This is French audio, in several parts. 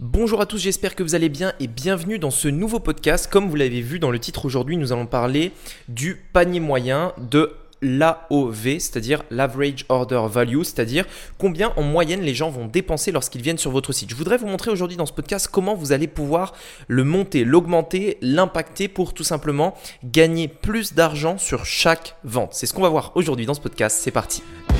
Bonjour à tous, j'espère que vous allez bien et bienvenue dans ce nouveau podcast. Comme vous l'avez vu dans le titre aujourd'hui, nous allons parler du panier moyen de l'AOV, c'est-à-dire l'Average Order Value, c'est-à-dire combien en moyenne les gens vont dépenser lorsqu'ils viennent sur votre site. Je voudrais vous montrer aujourd'hui dans ce podcast comment vous allez pouvoir le monter, l'augmenter, l'impacter pour tout simplement gagner plus d'argent sur chaque vente. C'est ce qu'on va voir aujourd'hui dans ce podcast, c'est parti.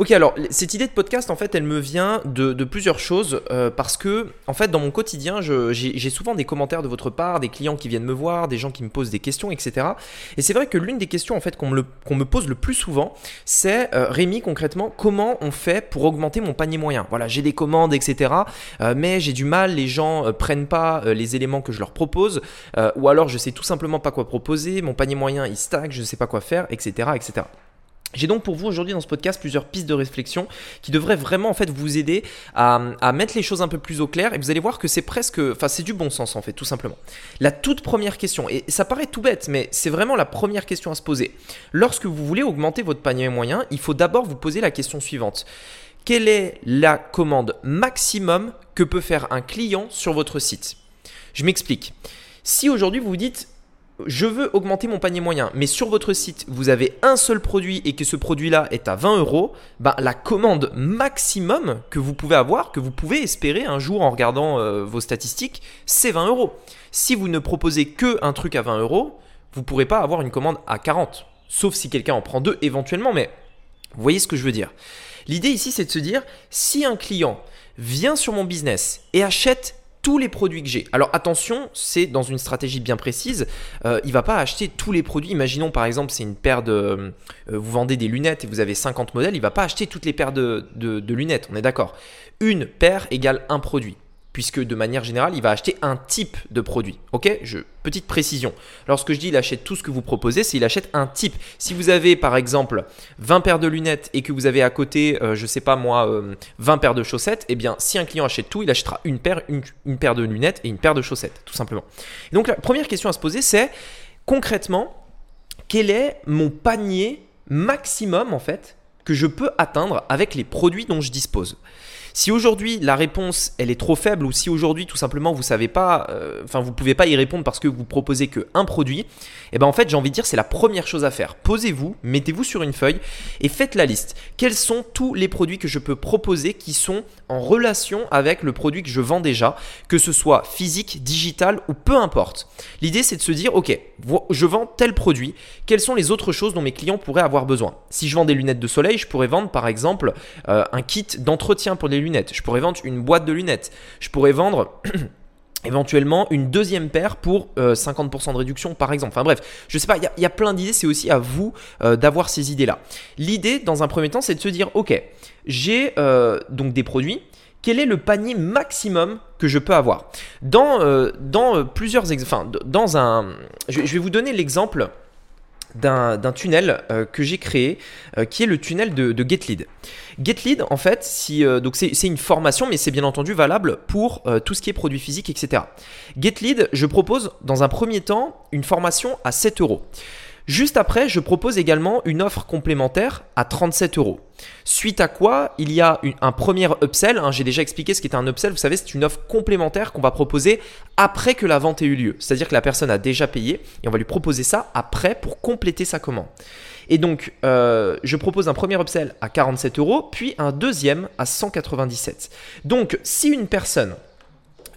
Ok, alors cette idée de podcast, en fait, elle me vient de, plusieurs choses euh, parce que, en fait, dans mon quotidien, j'ai souvent des commentaires de votre part, des clients qui viennent me voir, des gens qui me posent des questions, etc. Et c'est vrai que l'une des questions, en fait, qu'on me, me, pose le plus souvent, c'est euh, Rémi, concrètement, comment on fait pour augmenter mon panier moyen? Voilà, j'ai des commandes, etc. Euh, mais j'ai du mal, les gens prennent pas les éléments que je leur propose, ou alors je sais tout simplement pas quoi proposer, mon panier moyen il stagne, je ne sais pas quoi faire, etc., etc. J'ai donc pour vous aujourd'hui dans ce podcast plusieurs pistes de réflexion qui devraient vraiment en fait vous aider à, mettre les choses un peu plus au clair et vous allez voir que c'est presque, enfin c'est du bon sens en fait tout simplement. La toute première question, et ça paraît tout bête mais c'est vraiment la première question à se poser. Lorsque vous voulez augmenter votre panier moyen, il faut d'abord vous poser la question suivante. Quelle est la commande maximum que peut faire un client sur votre site? Je m'explique. Si aujourd'hui vous vous dites je veux augmenter mon panier moyen, mais sur votre site, vous avez un seul produit et que ce produit-là est à 20 euros, bah, la commande maximum que vous pouvez avoir, que vous pouvez espérer un jour en regardant euh, vos statistiques, c'est 20 euros. Si vous ne proposez que un truc à 20 euros, vous ne pourrez pas avoir une commande à 40. Sauf si quelqu'un en prend deux éventuellement, mais vous voyez ce que je veux dire. L'idée ici, c'est de se dire, si un client vient sur mon business et achète tous les produits que j'ai. Alors attention, c'est dans une stratégie bien précise. Euh, il va pas acheter tous les produits. Imaginons par exemple, c'est une paire de, euh, vous vendez des lunettes et vous avez 50 modèles. Il va pas acheter toutes les paires de, de lunettes. On est d'accord. Une paire égale un produit puisque de manière générale, il va acheter un type de produit. Ok? Petite précision. Lorsque je dis il achète tout ce que vous proposez, c'est il achète un type. Si vous avez par exemple 20 paires de lunettes et que vous avez à côté, je euh, je sais pas moi, 20 euh, paires de chaussettes, eh bien si un client achète tout, il achètera une paire, une, paire de lunettes et une paire de chaussettes, tout simplement. donc la première question à se poser, c'est concrètement, quel est mon panier maximum en fait que je peux atteindre avec les produits dont je dispose? Si aujourd'hui la réponse elle est trop faible ou si aujourd'hui tout simplement vous savez pas, euh, enfin vous pouvez pas y répondre parce que vous proposez que un produit, et eh ben en fait j'ai envie de dire c'est la première chose à faire. Posez-vous, mettez-vous sur une feuille et faites la liste. Quels sont tous les produits que je peux proposer qui sont en relation avec le produit que je vends déjà, que ce soit physique, digital ou peu importe? L'idée c'est de se dire ok, je vends tel produit, quelles sont les autres choses dont mes clients pourraient avoir besoin? Si je vends des lunettes de soleil, je pourrais vendre par exemple euh, un kit d'entretien pour les lunettes. Je pourrais vendre une boîte de lunettes. Je pourrais vendre éventuellement une deuxième paire pour 50% euh, de réduction par exemple. Enfin bref, je sais pas, il y, a plein d'idées, c'est aussi à vous euh, d'avoir ces idées-là. L'idée dans un premier temps, c'est de se dire, ok, j'ai euh, donc des produits, quel est le panier maximum que je peux avoir? Dans, dans plusieurs exemples, dans un... Je, vais vous donner l'exemple d'un tunnel que j'ai créé, qui est le tunnel de, de GetLead. GetLead, en fait, euh, c'est une formation, mais c'est bien entendu valable pour euh, tout ce qui est produits physiques, etc. GetLead, je propose dans un premier temps une formation à 7 euros. Juste après, je propose également une offre complémentaire à 37 euros. Suite à quoi, il y a un premier upsell. Hein, j'ai déjà expliqué ce qu'est un upsell. Vous savez, c'est une offre complémentaire qu'on va proposer après que la vente ait eu lieu. C'est-à-dire que la personne a déjà payé et on va lui proposer ça après pour compléter sa commande. Et donc, euh, je propose un premier upsell à 47 euros, puis un deuxième à 197. Donc, si une personne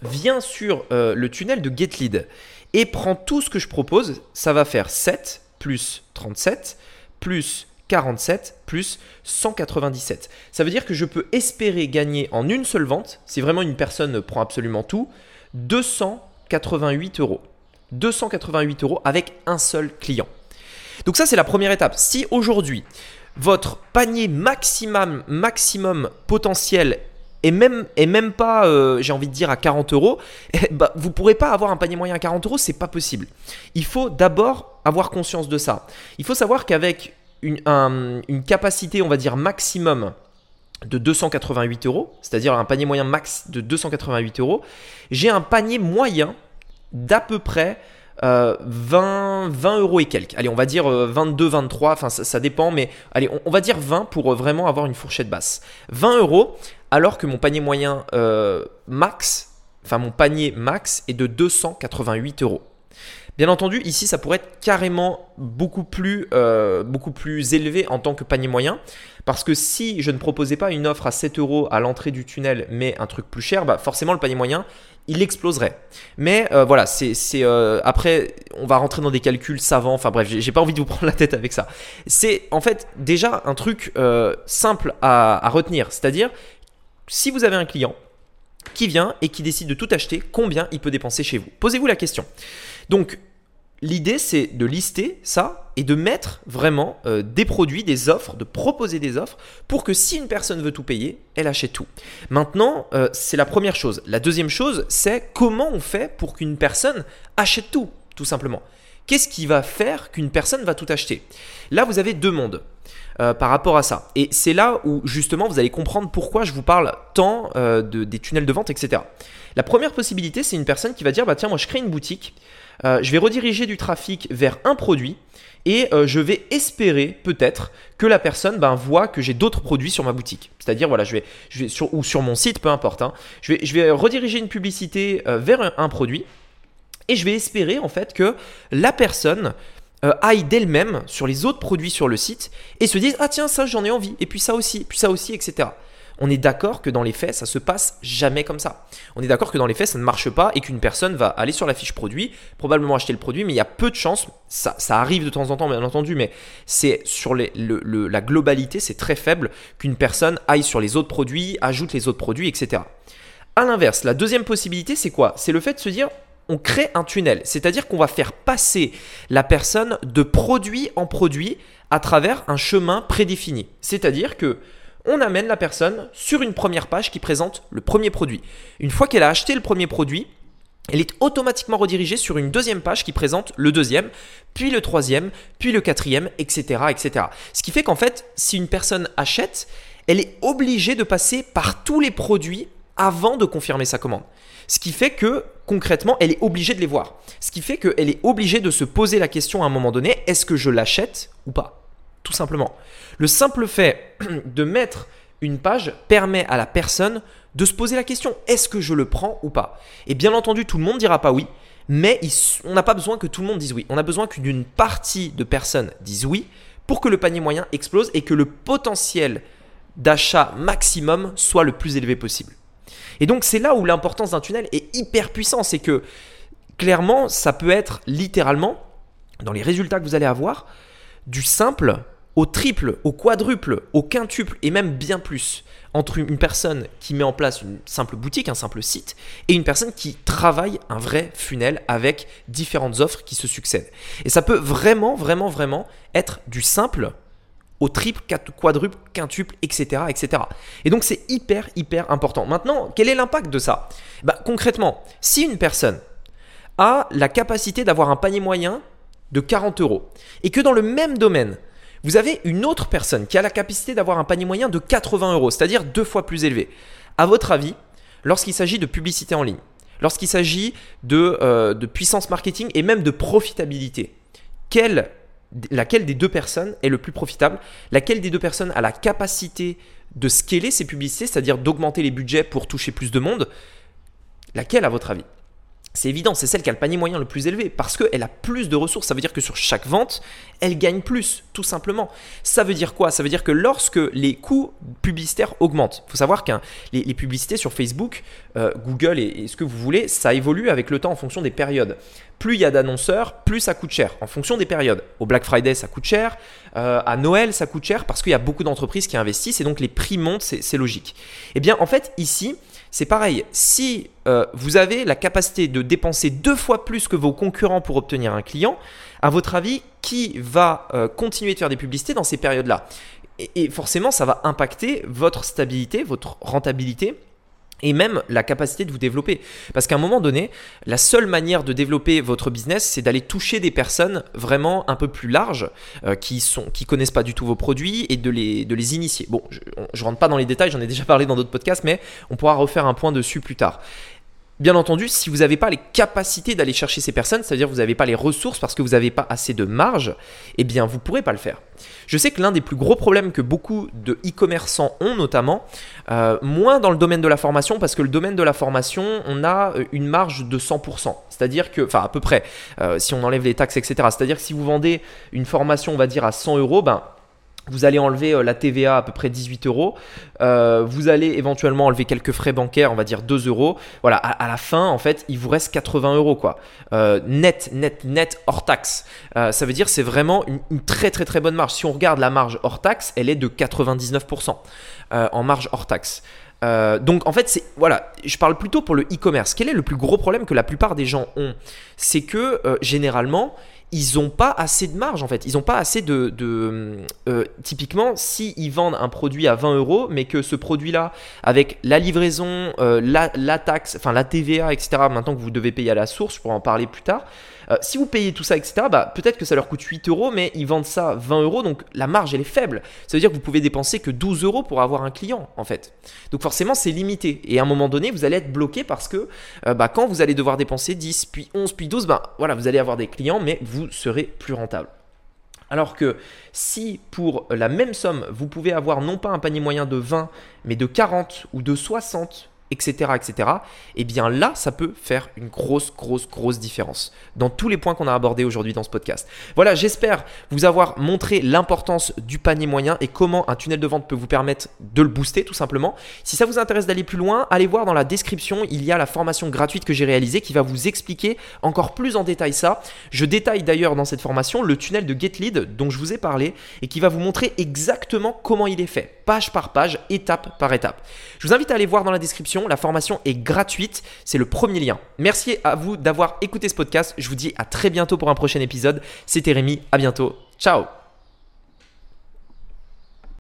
vient sur euh, le tunnel de GetLead et prend tout ce que je propose, ça va faire 7 plus 37 plus 47 plus 197. Ça veut dire que je peux espérer gagner en une seule vente, si vraiment une personne prend absolument tout, 288 euros. 288 euros avec un seul client. Donc ça, c'est la première étape. Si aujourd'hui, votre panier maximum, maximum potentiel est même, est même pas, euh, j'ai envie de dire, à 40 euros, eh bah, vous ne pourrez pas avoir un panier moyen à 40 euros, c'est pas possible. Il faut d'abord avoir conscience de ça. Il faut savoir qu'avec une, capacité, on va dire, maximum de 288 euros, c'est-à-dire un panier moyen max de 288 euros, j'ai un panier moyen d'à peu près 20, euh, 20 euros et quelques. Allez, on va dire 22, euh, 23, enfin ça, dépend, mais allez, on, va dire 20 pour vraiment avoir une fourchette basse. 20 euros, alors que mon panier moyen max, enfin mon panier max est de 288 euros. Bien entendu, ici, ça pourrait être carrément beaucoup plus, beaucoup plus élevé en tant que panier moyen. Parce que si je ne proposais pas une offre à 7 euros à l'entrée du tunnel, mais un truc plus cher, bah forcément le panier moyen, il exploserait. Mais euh, voilà, c'est euh, après on va rentrer dans des calculs savants. Enfin bref, j'ai pas envie de vous prendre la tête avec ça. C'est en fait déjà un truc euh, simple à retenir, c'est-à-dire si vous avez un client qui vient et qui décide de tout acheter, combien il peut dépenser chez vous? Posez-vous la question. Donc L'idée, c'est de lister ça et de mettre vraiment euh, des produits, des offres, de proposer des offres pour que si une personne veut tout payer, elle achète tout. Maintenant, euh, c'est la première chose. La deuxième chose, c'est comment on fait pour qu'une personne achète tout, tout simplement. Qu'est-ce qui va faire qu'une personne va tout acheter? Là, vous avez deux mondes. Euh, par rapport à ça. Et c'est là où justement vous allez comprendre pourquoi je vous parle tant de, des tunnels de vente, etc. La première possibilité, c'est une personne qui va dire, bah tiens, moi je crée une boutique, euh, je vais rediriger du trafic vers un produit et euh, je vais espérer peut-être que la personne ben, voit que j'ai d'autres produits sur ma boutique. C'est-à-dire, voilà, je vais, sur, ou sur mon site, peu importe. Hein. je, vais, rediriger une publicité euh, vers un, produit et je vais espérer en fait que la personne aille d'elle-même sur les autres produits sur le site et se dise ah tiens ça j'en ai envie et puis ça aussi puis ça aussi etc on est d'accord que dans les faits, ça se passe jamais comme ça. On est d'accord que dans les faits, ça ne marche pas et qu'une personne va aller sur la fiche produit, probablement acheter le produit, mais il y a peu de chances, ça, arrive de temps en temps bien entendu, mais c'est sur la globalité, c'est très faible qu'une personne aille sur les autres produits, ajoute les autres produits, etc. A l'inverse, la deuxième possibilité, c'est quoi? C'est le fait de se dire, on crée un tunnel, c'est-à-dire qu'on va faire passer la personne de produit en produit à travers un chemin prédéfini. C'est-à-dire que on amène la personne sur une première page qui présente le premier produit. Une fois qu'elle a acheté le premier produit, elle est automatiquement redirigée sur une deuxième page qui présente le deuxième, puis le troisième, puis le quatrième, etc. etc. Ce qui fait qu'en fait, si une personne achète, elle est obligée de passer par tous les produits avant de confirmer sa commande. Ce qui fait que concrètement, elle est obligée de les voir. Ce qui fait qu'elle est obligée de se poser la question à un moment donné, est-ce que je l'achète ou pas tout simplement. Le simple fait de mettre une page permet à la personne de se poser la question est-ce que je le prends ou pas? Et bien entendu, tout le monde dira pas oui, mais on n'a pas besoin que tout le monde dise oui. On a besoin qu'une partie de personnes disent oui pour que le panier moyen explose et que le potentiel d'achat maximum soit le plus élevé possible. Et donc c'est là où l'importance d'un tunnel est hyper puissant, c'est que clairement ça peut être littéralement dans les résultats que vous allez avoir du simple au triple, au quadruple, au quintuple et même bien plus entre une personne qui met en place une simple boutique, un simple site, et une personne qui travaille un vrai funnel avec différentes offres qui se succèdent. Et ça peut vraiment, vraiment, vraiment être du simple au triple, quadruple, quintuple, etc. etc. Et donc c'est hyper, hyper important. Maintenant, quel est l'impact de ça? Bah, Concrètement, si une personne a la capacité d'avoir un panier moyen de 40 euros et que dans le même domaine, vous avez une autre personne qui a la capacité d'avoir un panier moyen de 80 euros, c'est-à-dire deux fois plus élevé. À votre avis, lorsqu'il s'agit de publicité en ligne, lorsqu'il s'agit de, euh, de, puissance marketing et même de profitabilité, quelle, laquelle des deux personnes est le plus profitable Laquelle des deux personnes a la capacité de scaler ses publicités, c'est-à-dire d'augmenter les budgets pour toucher plus de monde Laquelle à votre avis? C'est évident, c'est celle qui a le panier moyen le plus élevé parce qu'elle a plus de ressources. Ça veut dire que sur chaque vente, elle gagne plus, tout simplement. Ça veut dire quoi? Ça veut dire que lorsque les coûts publicitaires augmentent, il faut savoir que les, publicités sur Facebook, euh, Google et, ce que vous voulez, ça évolue avec le temps en fonction des périodes. Plus il y a d'annonceurs, plus ça coûte cher en fonction des périodes. Au Black Friday, ça coûte cher. Euh, à Noël, ça coûte cher parce qu'il y a beaucoup d'entreprises qui investissent et donc les prix montent, c'est logique. Eh bien, en fait, ici, c'est pareil. Si euh, vous avez la capacité de dépenser deux fois plus que vos concurrents pour obtenir un client, à votre avis, qui va euh, continuer de faire des publicités dans ces périodes-là? Et, forcément, ça va impacter votre stabilité, votre rentabilité et même la capacité de vous développer. Parce qu'à un moment donné, la seule manière de développer votre business, c'est d'aller toucher des personnes vraiment un peu plus larges, euh, qui sont, connaissent pas du tout vos produits et de les, de les initier. Bon, je, ne rentre pas dans les détails, j'en ai déjà parlé dans d'autres podcasts, mais on pourra refaire un point dessus plus tard. Bien entendu, si vous n'avez pas les capacités d'aller chercher ces personnes, c'est-à-dire que vous n'avez pas les ressources parce que vous n'avez pas assez de marge, eh bien vous ne pourrez pas le faire. Je sais que l'un des plus gros problèmes que beaucoup de e-commerçants ont notamment, euh, moins dans le domaine de la formation, parce que le domaine de la formation, on a euh, une marge de 100%. C'est-à-dire que, enfin à peu près, euh, si on enlève les taxes, etc. C'est-à-dire que si vous vendez une formation, on va dire à 100 euros, ben vous allez enlever euh, la TVA à peu près 18 euros. Euh, vous allez éventuellement enlever quelques frais bancaires, on va dire 2 euros. Voilà, à, la fin, en fait, il vous reste 80 euros quoi. Euh, net, net, net hors taxe. ça veut dire c'est vraiment une, très très très bonne marge. Si on regarde la marge hors taxe, elle est de 99% en marge hors taxe. donc en fait, c'est voilà, je parle plutôt pour le e-commerce. Quel est le plus gros problème que la plupart des gens ont? C'est que généralement, ils n'ont pas assez de marge en fait. Ils n'ont pas assez de. euh, typiquement, si ils vendent un produit à 20 euros, mais que ce produit-là, avec la livraison, euh, la, taxe, enfin la TVA, etc., maintenant que vous devez payer à la source, je pourrais en parler plus tard, euh, si vous payez tout ça, etc., bah, peut-être que ça leur coûte 8 euros, mais ils vendent ça 20 euros, donc la marge, elle est faible. Ça veut dire que vous pouvez dépenser que 12 euros pour avoir un client, en fait. Donc forcément, c'est limité. Et à un moment donné, vous allez être bloqué parce que bah, quand vous allez devoir dépenser 10, puis 11, puis 12, bah, voilà, vous allez avoir des clients, mais vous serez plus rentable. Alors que si pour la même somme, vous pouvez avoir non pas un panier moyen de 20, mais de 40 ou de 60 etc., etc., eh bien là, ça peut faire une grosse, grosse, grosse différence dans tous les points qu'on a abordés aujourd'hui dans ce podcast. Voilà, j'espère vous avoir montré l'importance du panier moyen et comment un tunnel de vente peut vous permettre de le booster tout simplement. Si ça vous intéresse d'aller plus loin, allez voir dans la description, il y a la formation gratuite que j'ai réalisée qui va vous expliquer encore plus en détail ça. Je détaille d'ailleurs dans cette formation le tunnel de GetLead dont je vous ai parlé et qui va vous montrer exactement comment il est fait, page par page, étape par étape. Je vous invite à aller voir dans la la formation est gratuite. C'est le premier lien. Merci à vous d'avoir écouté ce podcast. Je vous dis à très bientôt pour un prochain épisode. C'était Rémi. À bientôt. Ciao